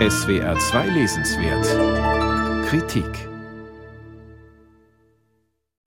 SWR 2 Lesenswert Kritik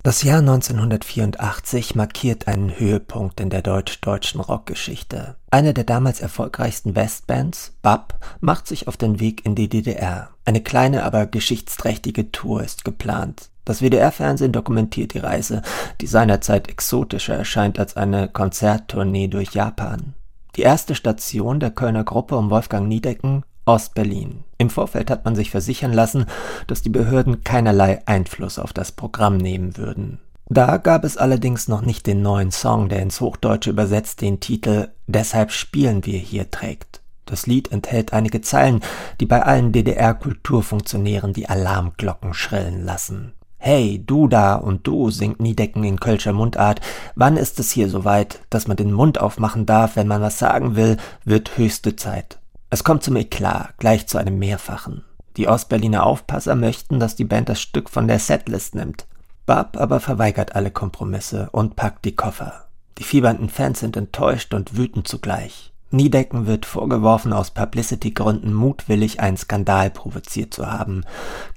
Das Jahr 1984 markiert einen Höhepunkt in der deutsch-deutschen Rockgeschichte. Eine der damals erfolgreichsten Westbands, BAP, macht sich auf den Weg in die DDR. Eine kleine, aber geschichtsträchtige Tour ist geplant. Das WDR-Fernsehen dokumentiert die Reise, die seinerzeit exotischer erscheint als eine Konzerttournee durch Japan. Die erste Station der Kölner Gruppe um Wolfgang Niedecken Ostberlin. Im Vorfeld hat man sich versichern lassen, dass die Behörden keinerlei Einfluss auf das Programm nehmen würden. Da gab es allerdings noch nicht den neuen Song, der ins Hochdeutsche übersetzt den Titel Deshalb spielen wir hier trägt. Das Lied enthält einige Zeilen, die bei allen DDR-Kulturfunktionären die Alarmglocken schrillen lassen. Hey, du da und du, singt Niedecken in Kölscher Mundart. Wann ist es hier soweit, dass man den Mund aufmachen darf, wenn man was sagen will, wird höchste Zeit. Es kommt zum Eklat, gleich zu einem Mehrfachen. Die Ostberliner Aufpasser möchten, dass die Band das Stück von der Setlist nimmt. Bab aber verweigert alle Kompromisse und packt die Koffer. Die fiebernden Fans sind enttäuscht und wütend zugleich. Niedecken wird vorgeworfen, aus Publicity-Gründen mutwillig einen Skandal provoziert zu haben.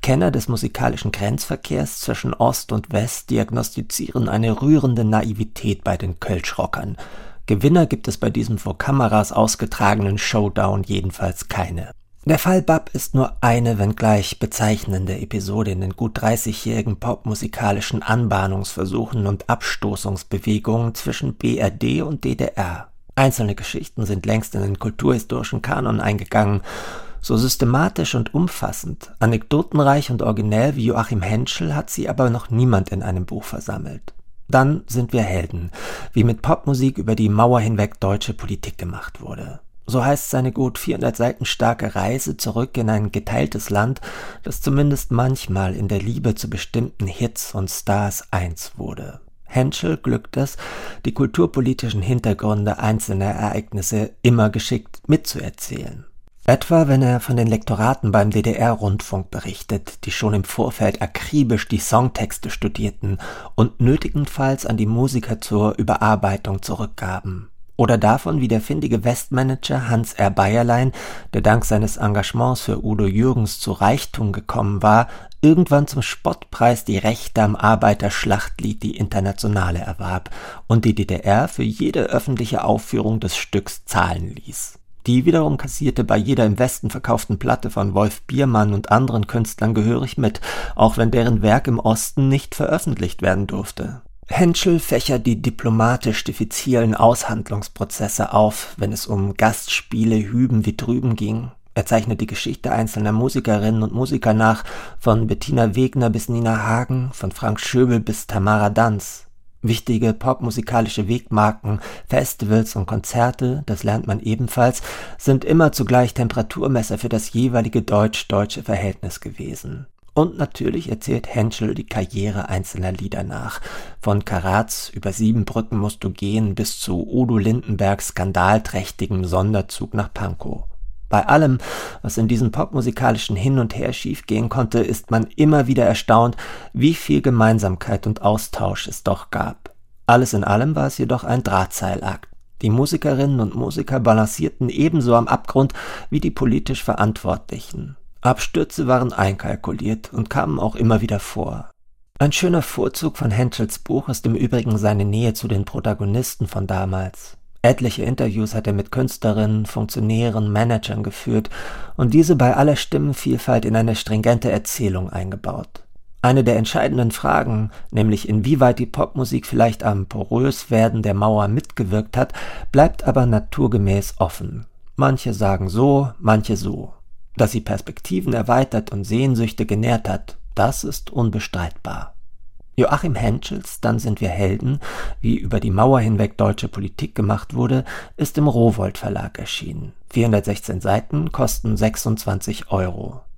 Kenner des musikalischen Grenzverkehrs zwischen Ost und West diagnostizieren eine rührende Naivität bei den Kölschrockern. Gewinner gibt es bei diesem vor Kameras ausgetragenen Showdown jedenfalls keine. Der Fall Bab ist nur eine, wenngleich bezeichnende Episode in den gut 30-jährigen popmusikalischen Anbahnungsversuchen und Abstoßungsbewegungen zwischen BRD und DDR. Einzelne Geschichten sind längst in den kulturhistorischen Kanon eingegangen. So systematisch und umfassend, anekdotenreich und originell wie Joachim Henschel hat sie aber noch niemand in einem Buch versammelt. Dann sind wir Helden, wie mit Popmusik über die Mauer hinweg deutsche Politik gemacht wurde. So heißt seine gut 400 Seiten starke Reise zurück in ein geteiltes Land, das zumindest manchmal in der Liebe zu bestimmten Hits und Stars eins wurde. Henschel glückt es, die kulturpolitischen Hintergründe einzelner Ereignisse immer geschickt mitzuerzählen. Etwa wenn er von den Lektoraten beim DDR-Rundfunk berichtet, die schon im Vorfeld akribisch die Songtexte studierten und nötigenfalls an die Musiker zur Überarbeitung zurückgaben. Oder davon, wie der findige Westmanager Hans R. Bayerlein, der dank seines Engagements für Udo Jürgens zu Reichtum gekommen war, irgendwann zum Spottpreis die Rechte am Arbeiterschlachtlied Die Internationale erwarb und die DDR für jede öffentliche Aufführung des Stücks zahlen ließ. Die wiederum kassierte bei jeder im Westen verkauften Platte von Wolf Biermann und anderen Künstlern gehörig mit, auch wenn deren Werk im Osten nicht veröffentlicht werden durfte. Henschel fächert die diplomatisch diffizilen Aushandlungsprozesse auf, wenn es um Gastspiele hüben wie drüben ging. Er zeichnet die Geschichte einzelner Musikerinnen und Musiker nach, von Bettina Wegner bis Nina Hagen, von Frank Schöbel bis Tamara Danz. Wichtige popmusikalische Wegmarken, Festivals und Konzerte, das lernt man ebenfalls, sind immer zugleich Temperaturmesser für das jeweilige deutsch-deutsche Verhältnis gewesen. Und natürlich erzählt Henschel die Karriere einzelner Lieder nach. Von Karatz über sieben Brücken musst du gehen bis zu Udo Lindenbergs skandalträchtigem Sonderzug nach Pankow. Bei allem, was in diesem popmusikalischen Hin und Her schiefgehen konnte, ist man immer wieder erstaunt, wie viel Gemeinsamkeit und Austausch es doch gab. Alles in allem war es jedoch ein Drahtseilakt. Die Musikerinnen und Musiker balancierten ebenso am Abgrund wie die politisch Verantwortlichen. Abstürze waren einkalkuliert und kamen auch immer wieder vor. Ein schöner Vorzug von Henschels Buch ist im Übrigen seine Nähe zu den Protagonisten von damals. Etliche Interviews hat er mit Künstlerinnen, Funktionären, Managern geführt und diese bei aller Stimmenvielfalt in eine stringente Erzählung eingebaut. Eine der entscheidenden Fragen, nämlich inwieweit die Popmusik vielleicht am porös werden der Mauer mitgewirkt hat, bleibt aber naturgemäß offen. Manche sagen so, manche so. Dass sie Perspektiven erweitert und Sehnsüchte genährt hat, das ist unbestreitbar. Joachim Henschels Dann sind wir Helden, wie über die Mauer hinweg deutsche Politik gemacht wurde, ist im Rowohlt Verlag erschienen. 416 Seiten kosten 26 Euro